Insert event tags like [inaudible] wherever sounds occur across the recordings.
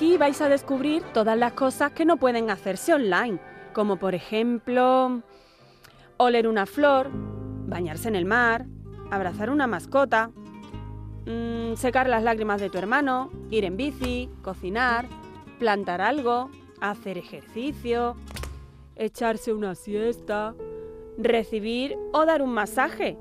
Aquí vais a descubrir todas las cosas que no pueden hacerse online, como por ejemplo oler una flor, bañarse en el mar, abrazar una mascota, mm, secar las lágrimas de tu hermano, ir en bici, cocinar, plantar algo, hacer ejercicio, echarse una siesta, recibir o dar un masaje.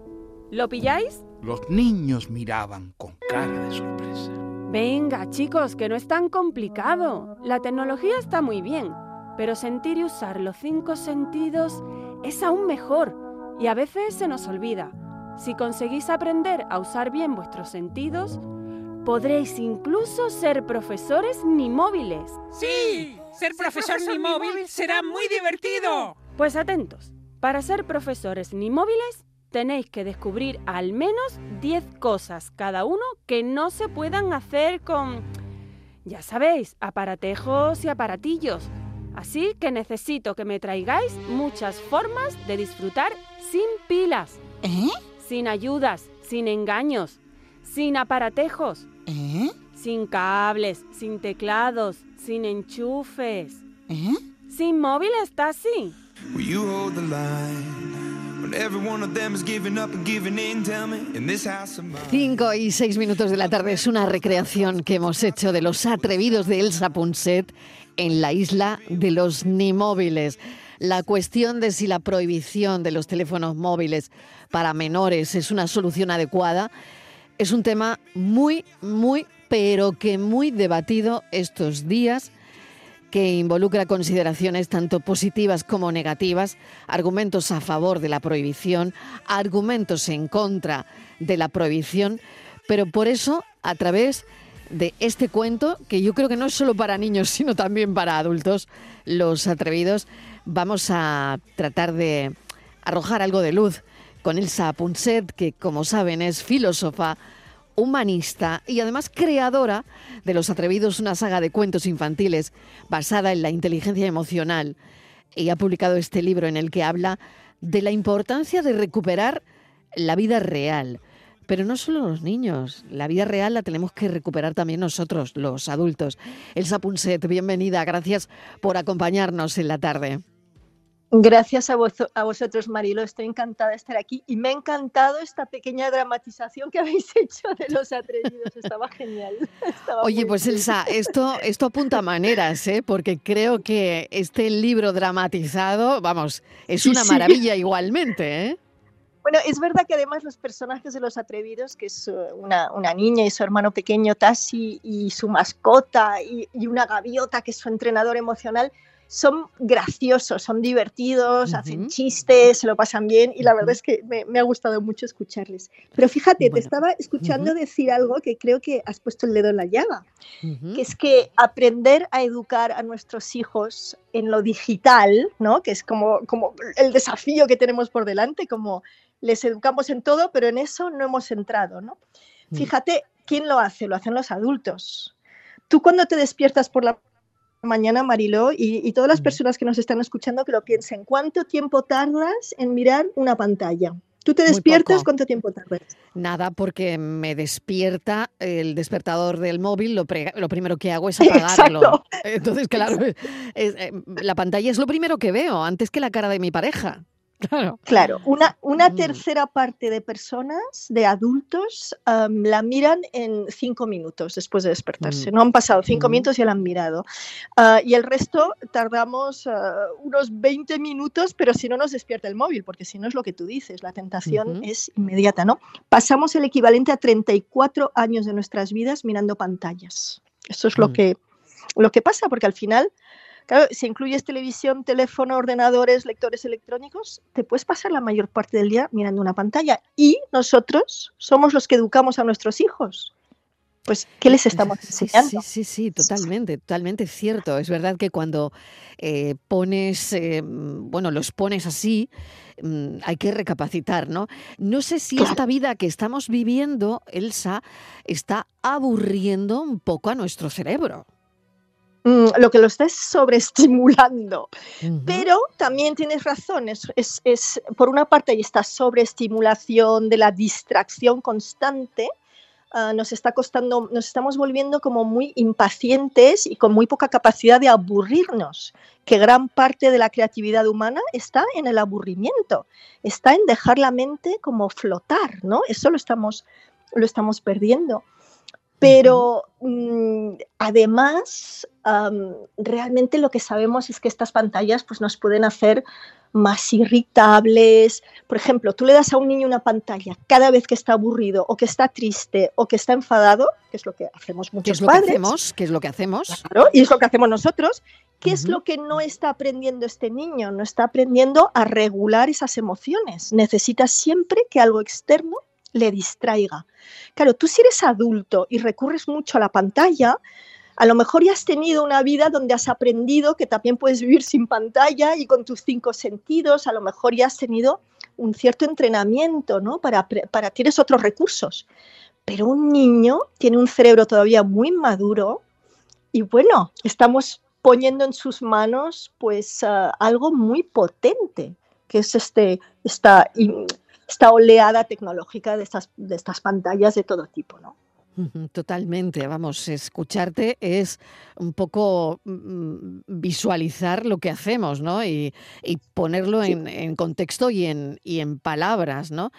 ¿Lo pilláis? Los niños miraban con cara de sorpresa. Venga, chicos, que no es tan complicado. La tecnología está muy bien, pero sentir y usar los cinco sentidos es aún mejor y a veces se nos olvida. Si conseguís aprender a usar bien vuestros sentidos, podréis incluso ser profesores ni móviles. ¡Sí! Ser profesor ni móvil será muy divertido. Pues atentos, para ser profesores ni móviles tenéis que descubrir al menos 10 cosas cada uno que no se puedan hacer con, ya sabéis, aparatejos y aparatillos. Así que necesito que me traigáis muchas formas de disfrutar sin pilas. ¿Eh? Sin ayudas, sin engaños, sin aparatejos. ¿Eh? Sin cables, sin teclados, sin enchufes. ¿Eh? Sin móviles, Tassi. Will you hold the line? When every one of them is giving up and giving in, tell me, in this house of mine. Cinco y seis minutos de la tarde es una recreación que hemos hecho de los atrevidos de Elsa Punset en la isla de los Nimóviles. La cuestión de si la prohibición de los teléfonos móviles para menores es una solución adecuada es un tema muy, muy, pero que muy debatido estos días que involucra consideraciones tanto positivas como negativas, argumentos a favor de la prohibición, argumentos en contra de la prohibición, pero por eso, a través de este cuento, que yo creo que no es solo para niños, [laughs] sino también para adultos, los atrevidos, vamos a tratar de arrojar algo de luz con Elsa Punset, que como saben es filósofa, humanista y además creadora de Los Atrevidos, una saga de cuentos infantiles basada en la inteligencia emocional. Y ha publicado este libro en el que habla de la importancia de recuperar la vida real. Pero no solo los niños, la vida real la tenemos que recuperar también nosotros, los adultos. Elsa Punset, bienvenida, gracias por acompañarnos en la tarde. Gracias a, vos- a vosotros, Marilo. Estoy encantada de estar aquí y me ha encantado esta pequeña dramatización que habéis [laughs] hecho de los atrevidos. Estaba genial. [laughs] Estaba Oye, pues bien. Elsa, esto, esto apunta a maneras, ¿eh? porque creo que este libro dramatizado, vamos, es una sí. maravilla igualmente. ¿eh? Bueno, es verdad que además los personajes de los atrevidos, que es eh, una, una niña y su hermano pequeño Tassi y su mascota y, y una gaviota que es su entrenador emocional, son graciosos, son divertidos, hacen chistes, se lo pasan bien y la verdad es que me, me ha gustado mucho escucharles. Pero fíjate, te Bueno, estaba escuchando decir algo que creo que has puesto el dedo en la llaga. Que es que aprender a educar a nuestros hijos en lo digital, ¿no? que es como, como el desafío que tenemos por delante, como les educamos en todo, pero en eso no hemos entrado. ¿no? Mm. Fíjate, ¿quién lo hace? Lo hacen los adultos. Tú cuando te despiertas por la mañana, Mariló, y, y todas las personas que nos están escuchando que lo piensen, ¿cuánto tiempo tardas en mirar una pantalla? Tú te despiertas. ¿cuánto tiempo tardas? Nada, porque me despierta el despertador del móvil, lo, pre- lo primero que hago es [laughs] apagarlo. Exacto. Entonces, claro, es- eh, la pantalla es lo primero que veo, antes que la cara de mi pareja. [laughs] Claro. Claro, una, una Mm. tercera parte de personas, de adultos, am, la miran en cinco minutos después de despertarse. Mm. No han pasado cinco Mm. minutos y ya la han mirado. Ah, y el resto tardamos ah, unos 20 minutos, pero si no nos despierta el móvil, porque si no es lo que tú dices, la tentación es inmediata, ¿no? Pasamos el equivalente a 34 años de nuestras vidas mirando pantallas. Eso es lo, que, lo que pasa, porque al final Claro, si incluyes televisión, teléfono, ordenadores, lectores electrónicos, te puedes pasar la mayor parte del día mirando una pantalla. Y nosotros somos los que educamos a nuestros hijos. Pues, ¿qué les estamos enseñando? Sí, sí, sí, totalmente, totalmente cierto. Es verdad que cuando eh, pones, eh, bueno, los pones así, mm, hay que recapacitar, ¿no? No sé si Claro. esta vida que estamos viviendo, Elsa, está aburriendo un poco a nuestro cerebro. Mm, lo que lo está es sobreestimulando. Pero también tienes razón, es, es- es- por una parte hay esta sobreestimulación de la distracción constante, ah, nos está costando, nos estamos volviendo como muy impacientes y con muy poca capacidad de aburrirnos, que gran parte de la creatividad humana está en el aburrimiento, está en dejar la mente como flotar, ¿no? Eso lo estamos, lo estamos perdiendo. Pero mm, además, realmente lo que sabemos es que estas pantallas pues, nos pueden hacer más irritables. Por ejemplo, tú le das a un niño una pantalla cada vez que está aburrido o que está triste o que está enfadado, que es lo que hacemos muchos ¿Qué es lo padres. que hacemos? ¿Qué es lo que hacemos? Claro, y es lo que hacemos nosotros. ¿Qué es lo que no está aprendiendo este niño? No está aprendiendo a regular esas emociones. Necesita siempre que algo externo le distraiga. Claro, tú si eres adulto y recurres mucho a la pantalla, a lo mejor ya has tenido una vida donde has aprendido que también puedes vivir sin pantalla y con tus cinco sentidos, a lo mejor ya has tenido un cierto entrenamiento, ¿no? Para, tienes otros recursos. Pero un niño tiene un cerebro todavía muy maduro y bueno, estamos poniendo en sus manos pues ah, algo muy potente, que es este, esta, esta oleada tecnológica de estas, de estas pantallas de todo tipo, ¿no? Totalmente, vamos, escucharte es un poco mm, visualizar lo que hacemos, ¿no? Y, ponerlo en, contexto y en, y en palabras, ¿no?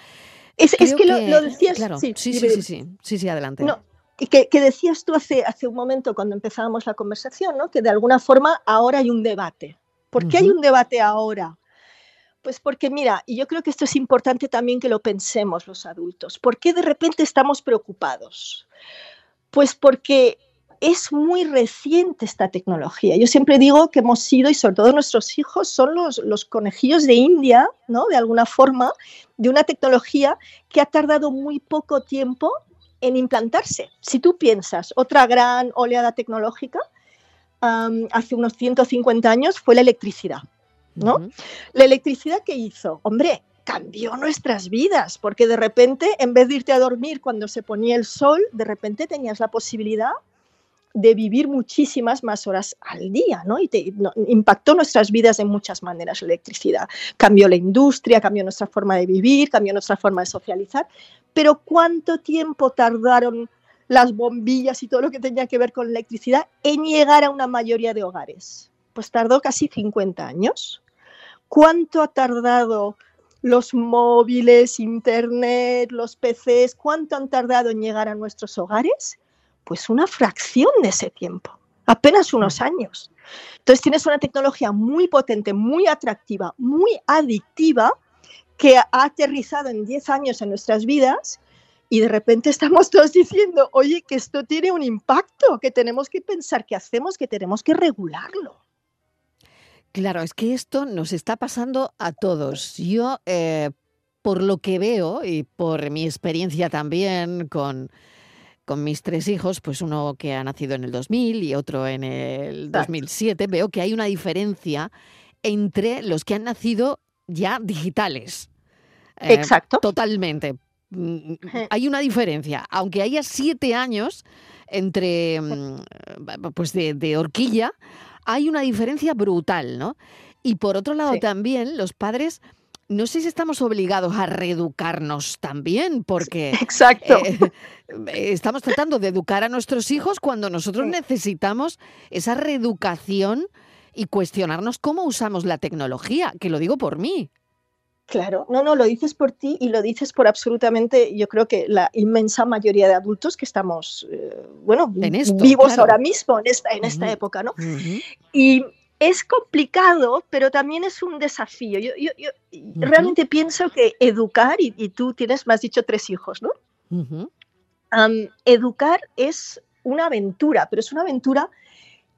Es, que, Lo, decías, claro, sí, sí, sí, sí, sí, sí, adelante. No, que, que, decías tú hace, hace un momento cuando empezábamos la conversación, ¿no? Que de alguna forma ahora hay un debate. ¿Por qué hay un debate ahora? Pues porque mira, y yo creo que esto es importante también que lo pensemos los adultos. ¿Por qué de repente estamos preocupados? Pues porque es muy reciente esta tecnología. Yo siempre digo que hemos sido, y sobre todo nuestros hijos, son los, los conejillos de India, ¿no? De alguna forma, de una tecnología que ha tardado muy poco tiempo en implantarse. Si tú piensas, otra gran oleada tecnológica hace unos 150 años fue la electricidad. ¿No? La electricidad que hizo, hombre, cambió nuestras vidas, porque de repente, en vez de irte a dormir cuando se ponía el sol, de repente tenías la posibilidad de vivir muchísimas más horas al día, ¿no? Y te, impactó nuestras vidas de muchas maneras la electricidad. Cambió la industria, cambió nuestra forma de vivir, cambió nuestra forma de socializar. Pero ¿cuánto tiempo tardaron las bombillas y todo lo que tenía que ver con la electricidad en llegar a una mayoría de hogares? Pues tardó casi 50 años. ¿Cuánto ha tardado los móviles, Internet, los PCs? ¿Cuánto han tardado en llegar a nuestros hogares? Pues una fracción de ese tiempo, apenas unos años. Entonces tienes una tecnología muy potente, muy atractiva, muy adictiva, que ha aterrizado en 10 años en nuestras vidas y de repente estamos todos diciendo, oye, que esto tiene un impacto, que tenemos que pensar qué hacemos, que tenemos que regularlo. Claro, es que esto nos está pasando a todos. Yo, eh, por lo que veo y por mi experiencia también con, con mis tres hijos, pues uno que ha nacido en el 2000 y otro en el 2007, veo que hay una diferencia entre los que han nacido ya digitales. Eh, Exacto. Totalmente. Mm, hay una diferencia, aunque haya siete años entre, mm, pues de, de horquilla, hay una diferencia brutal, ¿no? Y por otro lado también los padres no sé si estamos obligados a reeducarnos también, porque [laughs] Exacto. Eh, estamos tratando de educar a nuestros hijos cuando nosotros necesitamos esa reeducación y cuestionarnos cómo usamos la tecnología, que lo digo por mí. Claro, no, no, lo dices por ti y lo dices por absolutamente, yo creo que la inmensa mayoría de adultos que estamos, eh, bueno, vivos ahora mismo en esta, en esta época, ¿no? Y es complicado, pero también es un desafío. Yo, realmente pienso que educar, y, tú tienes, me has dicho, tres hijos, ¿no? educar es una aventura, pero es una aventura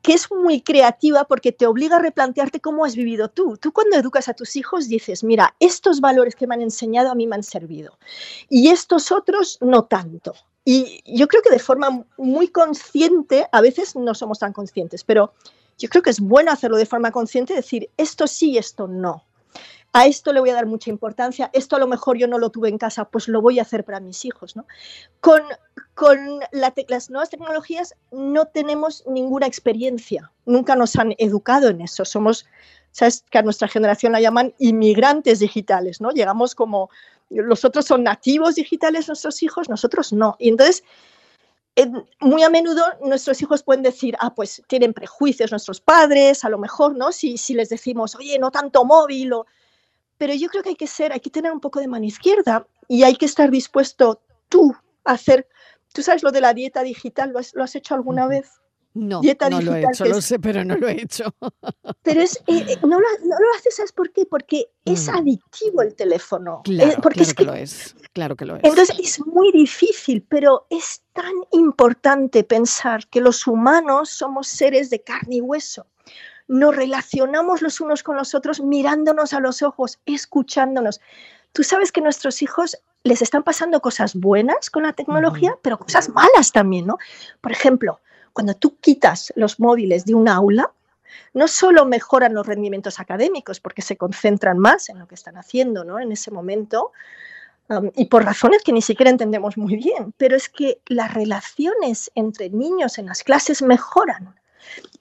que es muy creativa porque te obliga a replantearte cómo has vivido tú. Tú cuando educas a tus hijos dices, mira, estos valores que me han enseñado a mí me han servido y estos otros no tanto. Y yo creo que de forma muy consciente, a veces no somos tan conscientes, pero yo creo que es bueno hacerlo de forma consciente, decir, esto sí, esto no a esto le voy a dar mucha importancia, esto a lo mejor yo no lo tuve en casa, pues lo voy a hacer para mis hijos. ¿no? Con, las nuevas tecnologías no tenemos ninguna experiencia, nunca nos han educado en eso, somos sabes que a nuestra generación la llaman inmigrantes digitales, ¿no? Llegamos como, los otros son nativos digitales, nuestros hijos, nosotros no. Y entonces, muy a menudo nuestros hijos pueden decir, ah, pues tienen prejuicios nuestros padres, a lo mejor, ¿no? Si, si les decimos, oye, no tanto móvil, o... pero yo creo que hay que ser, hay que tener un poco de mano izquierda y hay que estar dispuesto tú a hacer, tú sabes lo de la dieta digital, ¿lo has, lo has hecho alguna vez? No, no lo he hecho, lo sé, pero no lo he hecho. [laughs] Pero es, eh, eh, no, lo, no, lo, haces, ¿sabes por qué? Porque es mm. adictivo el teléfono. Claro, eh, porque claro es que, lo es, claro que lo es. Entonces es muy difícil, pero es tan importante pensar que los humanos somos seres de carne y hueso. Nos relacionamos los unos con los otros mirándonos a los ojos, escuchándonos. Tú sabes que nuestros hijos les están pasando cosas buenas con la tecnología, pero cosas malas también, ¿no? Por ejemplo, cuando tú quitas los móviles de un aula, no solo mejoran los rendimientos académicos porque se concentran más en lo que están haciendo ¿no? en ese momento, um, y por razones que ni siquiera entendemos muy bien, pero es que las relaciones entre niños en las clases mejoran.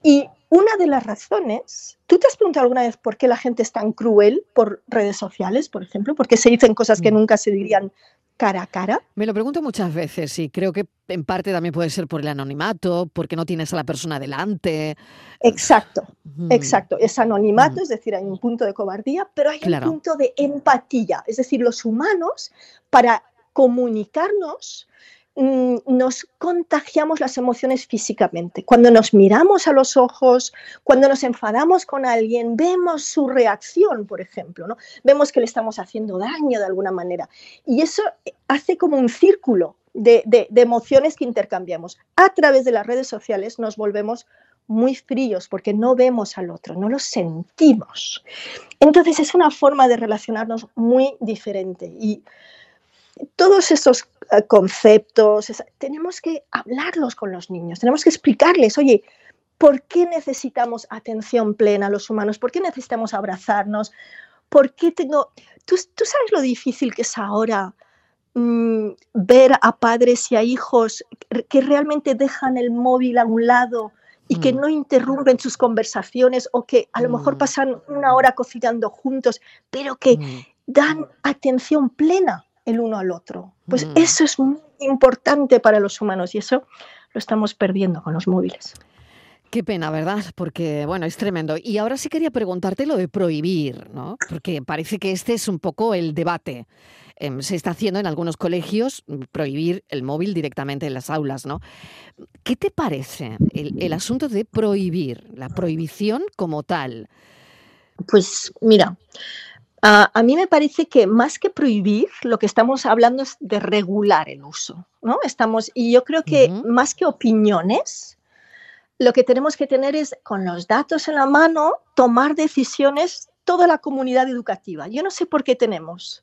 Y una de las razones, ¿tú te has preguntado alguna vez por qué la gente es tan cruel por redes sociales, por ejemplo? ¿Por qué se dicen cosas que mm. nunca se dirían cara a cara? Me lo pregunto muchas veces y creo que en parte también puede ser por el anonimato, porque no tienes a la persona delante. Exacto, exacto. Es anonimato, es decir, hay un punto de cobardía, pero hay un punto de empatía. Es decir, los humanos, para comunicarnos, Mm, nos contagiamos las emociones físicamente. Cuando nos miramos a los ojos, cuando nos enfadamos con alguien, vemos su reacción, por ejemplo, ¿no? Vemos que le estamos haciendo daño de alguna manera. Y eso hace como un círculo de, de emociones que intercambiamos. A través de las redes sociales nos volvemos muy fríos porque no vemos al otro, no lo sentimos. Entonces es una forma de relacionarnos muy diferente. Y todos estos eh, conceptos, tenemos que hablarlos con los niños, tenemos que explicarles, oye, ¿por qué necesitamos atención plena a los humanos? ¿Por qué necesitamos abrazarnos? ¿Por qué tengo... ¿Tú, sabes lo difícil que es ahora mm, ver a padres y a hijos que realmente dejan el móvil a un lado y que mm. no interrumpen sus conversaciones o que a lo mejor mm. pasan una hora cocinando juntos, pero que dan atención plena el uno al otro. Pues mm. eso es muy importante para los humanos y eso lo estamos perdiendo con los móviles. Qué pena, ¿verdad? Porque, bueno, es tremendo. Y ahora sí quería preguntarte lo de prohibir, ¿no? Porque parece que este es un poco el debate. Em, se está haciendo en algunos colegios mm, prohibir el móvil directamente en las aulas, ¿no? ¿Qué te parece el, el asunto de prohibir, la prohibición como tal? Pues mira, a mí me parece que más que prohibir, lo que estamos hablando es de regular el uso, ¿no? Estamos, y yo creo que más que opiniones, lo que tenemos que tener es, con los datos en la mano, tomar decisiones toda la comunidad educativa. Yo no sé por qué tenemos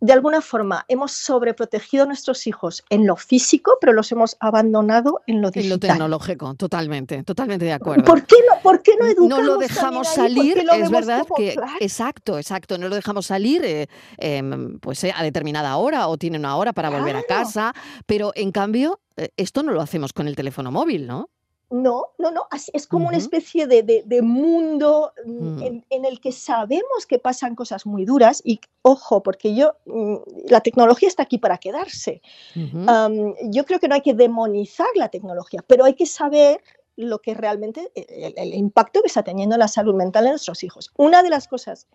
de alguna forma hemos sobreprotegido a nuestros hijos en lo físico, pero los hemos abandonado en lo digital. En lo tecnológico, totalmente, totalmente de acuerdo. ¿Por qué no, por qué no educamos No lo dejamos salir, es verdad que, exacto, exacto, no lo dejamos salir eh, em, pues eh, a determinada hora o tiene una hora para volver a casa, pero en cambio eh, esto no lo hacemos con el teléfono móvil, ¿no? No, no, no, es como una especie de, mundo mm, mm. en, el que sabemos que pasan cosas muy duras y ojo, porque yo, mm, la tecnología está aquí para quedarse. yo creo que no hay que demonizar la tecnología, pero hay que saber lo que realmente, e, el, impacto que está teniendo la salud mental de nuestros hijos. Una de las cosas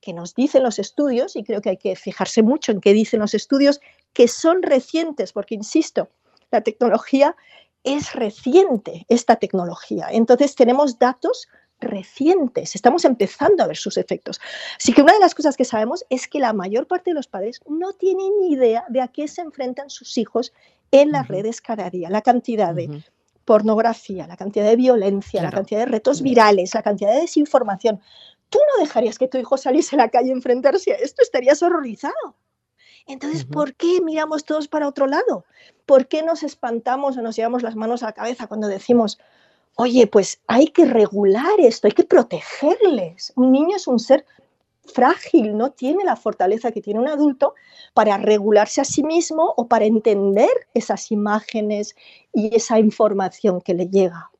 que nos dicen los estudios, y creo que hay que fijarse mucho en qué dicen los estudios, que son recientes, porque insisto, la tecnología es reciente esta tecnología. Entonces tenemos datos recientes, estamos empezando a ver sus efectos. Así que una de las cosas que sabemos es que la mayor parte de los padres no tienen ni idea de a qué se enfrentan sus hijos en las redes cada día, la cantidad de pornografía, la cantidad de violencia, la cantidad de retos virales, la cantidad de desinformación. Tú no dejarías que tu hijo saliese a la calle a enfrentarse a esto, estarías horrorizado. Entonces, ¿por qué miramos todos para otro lado? ¿Por qué nos espantamos o nos llevamos las manos a la cabeza cuando decimos, oye, pues hay que regular esto, hay que protegerles? Un niño es un ser frágil, no tiene la fortaleza que tiene un adulto para regularse a sí mismo o para entender esas imágenes y esa información que le llega.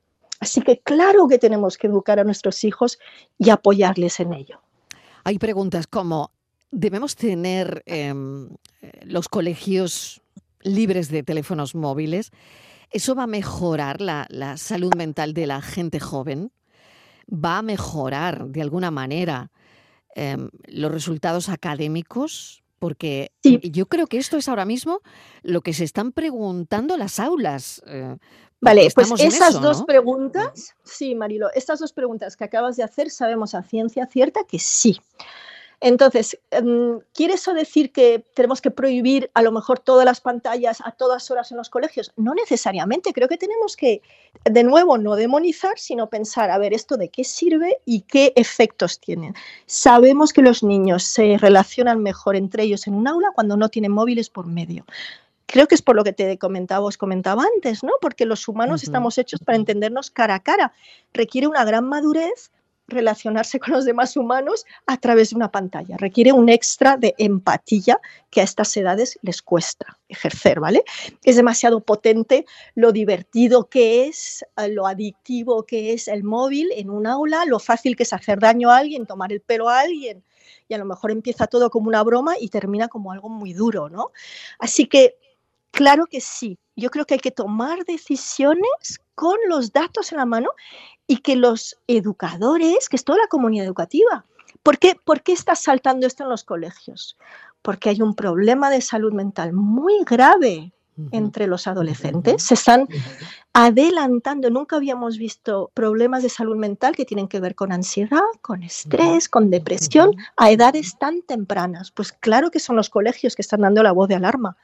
Así que claro que tenemos que educar a nuestros hijos y apoyarles en ello. Hay preguntas como, ¿debemos tener em, los colegios libres de teléfonos móviles? ¿Eso va a mejorar la, la salud mental de la gente joven? ¿Va a mejorar de alguna manera em, los resultados académicos? Porque Sí. yo creo que esto es ahora mismo lo que se están preguntando las aulas. eh, Vale, pues esas eso, dos ¿no? preguntas, sí, Marilo, estas dos preguntas que acabas de hacer, sabemos a ciencia cierta que sí. Entonces, em, ¿quiere eso decir que tenemos que prohibir a lo mejor todas las pantallas a todas horas en los colegios? No necesariamente, creo que tenemos que, de nuevo, no demonizar, sino pensar, a ver, esto de qué sirve y qué efectos tiene. Sabemos que los niños se relacionan mejor entre ellos en un aula cuando no tienen móviles por medio. Creo que es por lo que te comentaba, os comentaba antes, ¿no? Porque los humanos estamos hechos para entendernos cara a cara. Requiere una gran madurez relacionarse con los demás humanos a través de una pantalla. Requiere un extra de empatía que a estas edades les cuesta ejercer, ¿vale? Es demasiado potente lo divertido que es, eh, lo adictivo que es el móvil en un aula, lo fácil que es hacer daño a alguien, tomar el pelo a alguien. Y a lo mejor empieza todo como una broma y termina como algo muy duro, ¿no? Así que, claro que sí. Yo creo que hay que tomar decisiones con los datos en la mano y que los educadores, que es toda la comunidad educativa, ¿por qué, ¿por qué está saltando esto en los colegios? Porque hay un problema de salud mental muy grave entre los adolescentes. Se están adelantando. Nunca habíamos visto problemas de salud mental que tienen que ver con ansiedad, con estrés, con depresión a edades tan tempranas. Pues claro que son los colegios que están dando la voz de alarma.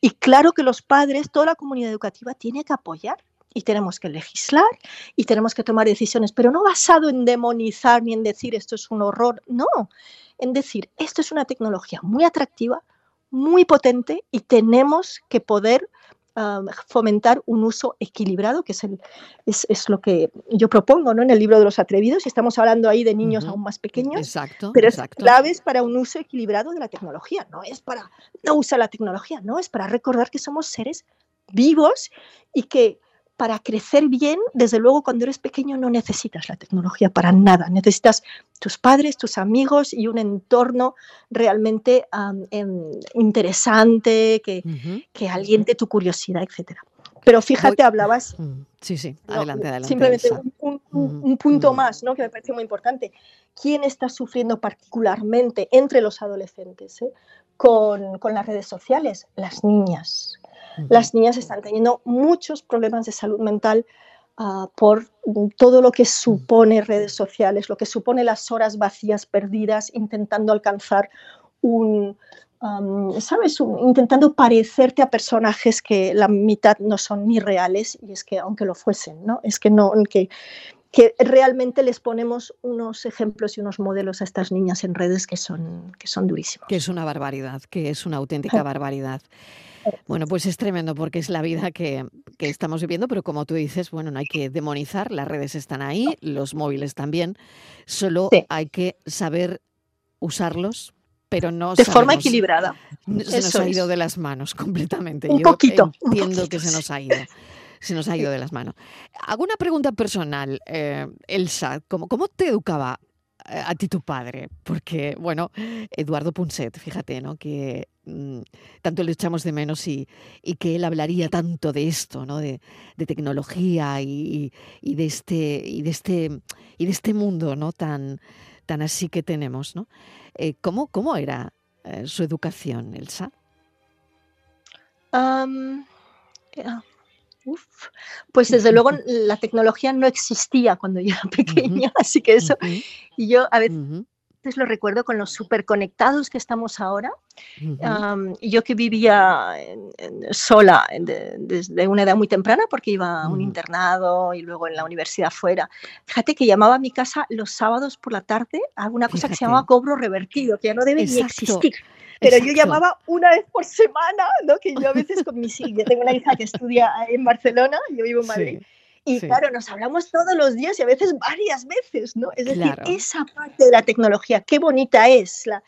Y claro que los padres, toda la comunidad educativa tiene que apoyar y tenemos que legislar y tenemos que tomar decisiones, pero no basado en demonizar ni en decir esto es un horror, no, en decir esto es una tecnología muy atractiva, muy potente y tenemos que poder fomentar un uso equilibrado, que es, el, es, es lo que yo propongo ¿no? en el libro de los atrevidos, y estamos hablando ahí de niños aún más pequeños, Exacto, pero es exacto. claves para un uso equilibrado de la tecnología. No es para no usar la tecnología, no es para recordar que somos seres vivos y que para crecer bien, desde luego cuando eres pequeño no necesitas la tecnología para nada. Necesitas tus padres, tus amigos y un entorno realmente em, interesante, que, aliente tu curiosidad, etc. Pero fíjate, hablabas Mm, Sí, sí, no, adelante, adelante. Simplemente un, un- un- Ujú, un punto más, ¿no? que me parece muy importante. ¿Quién está sufriendo particularmente entre los adolescentes eh, con, con las redes sociales? Las niñas. Las niñas están teniendo muchos problemas de salud mental ah, por todo lo que supone redes sociales, lo que supone las horas vacías perdidas intentando alcanzar un, ¿sabes? Un- intentando parecerte a personajes que la mitad no son ni reales y es que aunque lo fuesen, ¿no? Es que no, que, que realmente les ponemos unos ejemplos y unos modelos a estas niñas en redes que son, que son durísimos. Que es una barbaridad, que es una auténtica [laughs] barbaridad. Bueno, pues es tremendo porque es la vida que, que estamos viviendo, pero como tú dices, bueno, no hay que demonizar, las redes están ahí, los móviles también, solo Sí. hay que saber usarlos, pero no De forma equilibrada. Se nos ha ido es. de las manos [laughs] completamente. Un Yo poquito, un entiendo poquito, que se nos ha ido. Se nos ha ido de las manos. Hago una pregunta personal, eh, Elsa. ¿cómo, ¿Cómo te educaba a ti tu padre? Porque, bueno, Eduardo Punset, fíjate, ¿no? Que mm, tanto le echamos de menos y, y que él hablaría tanto de esto, ¿no? De, de tecnología y, y de este, y de este, y de este mundo, ¿no? Tan, tan así que tenemos, ¿no? Eh, ¿cómo, ¿Cómo era eh, su educación, Elsa? Uf. Pues desde luego [laughs] la tecnología no existía cuando yo era [laughs] pequeña, así que eso, y yo a veces lo recuerdo con los superconectados que estamos ahora. y yo que vivía en- en- sola de- desde una edad muy temprana porque iba a un internado y luego en la universidad fuera. Fíjate que llamaba a mi casa los sábados por la tarde a una cosa que se llamaba cobro revertido, que ya no debe ni existir. Pero yo llamaba una vez por semana, ¿no? que yo a veces con mis hijas, yo tengo una hija que estudia en Barcelona, yo vivo en Madrid, Sí, y sí. claro, nos hablamos todos los días y a veces varias veces, ¿no? Es decir, esa parte de la tecnología, qué bonita es. La...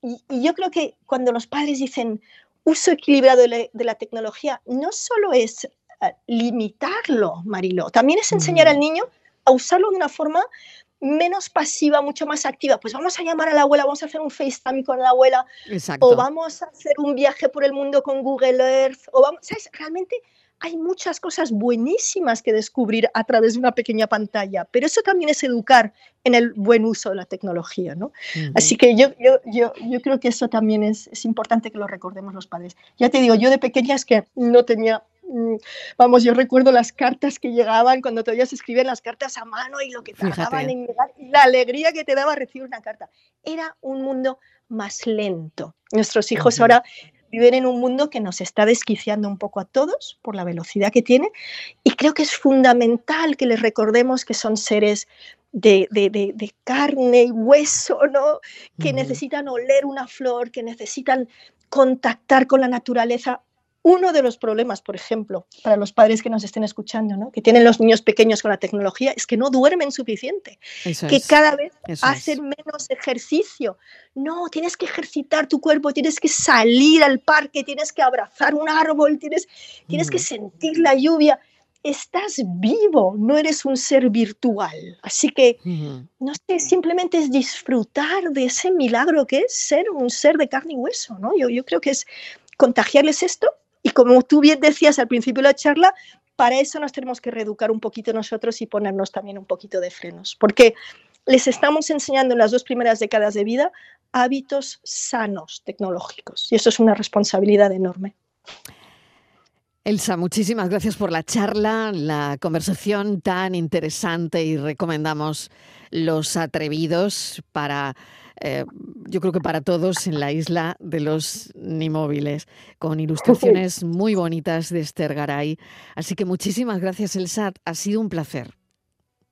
Y, y yo creo que cuando los padres dicen uso equilibrado de la, de la tecnología, no solo es eh, limitarlo, Marilo. También es enseñar Mm. al niño a usarlo de una forma menos pasiva, mucho más activa. Pues vamos a llamar a la abuela, vamos a hacer un FaceTime con la abuela, Exacto. o vamos a hacer un viaje por el mundo con Google Earth, o vamos, ¿sabes? Realmente hay muchas cosas buenísimas que descubrir a través de una pequeña pantalla, pero eso también es educar en el buen uso de la tecnología, ¿no? Así que yo, yo, yo, yo creo que eso también es, es importante que lo recordemos los padres. Ya te digo, yo de pequeña es que no tenía, vamos, yo recuerdo las cartas que llegaban cuando todavía se escribían las cartas a mano y lo que tardaban Fíjate. en llegar y la alegría que te daba recibir una carta. Era un mundo más lento. Nuestros hijos ahora viven en un mundo que nos está desquiciando un poco a todos por la velocidad que tiene y creo que es fundamental que les recordemos que son seres de, de- de- de carne y hueso, ¿no? que necesitan oler una flor, que necesitan contactar con la naturaleza. Uno de los problemas, por ejemplo, para los padres que nos estén escuchando, ¿no? que tienen los niños pequeños con la tecnología, es que no duermen suficiente, Eso que es. cada vez hacen menos ejercicio. No, tienes que ejercitar tu cuerpo, tienes que salir al parque, tienes que abrazar un árbol, tienes, tienes que Ujú. sentir la lluvia. Estás vivo, no eres un ser virtual. Así que no sé, simplemente es disfrutar de ese milagro que es ser un ser de carne y hueso, ¿no? Yo, yo creo que es contagiarles esto y como tú bien decías al principio de la charla, para eso nos tenemos que reeducar un poquito nosotros y ponernos también un poquito de frenos, porque les estamos enseñando en las dos primeras décadas de vida hábitos sanos tecnológicos y eso es una responsabilidad enorme. Elsa, muchísimas gracias por la charla, la conversación tan interesante y recomendamos los atrevidos para, eh, yo creo que para todos en la isla de los Nimóviles, con ilustraciones muy bonitas de Esther Garay. Así que muchísimas gracias, Elsa, ha sido un placer.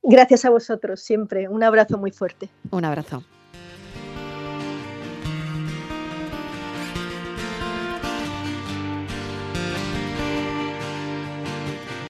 Gracias a vosotros siempre, un abrazo muy fuerte. Un abrazo.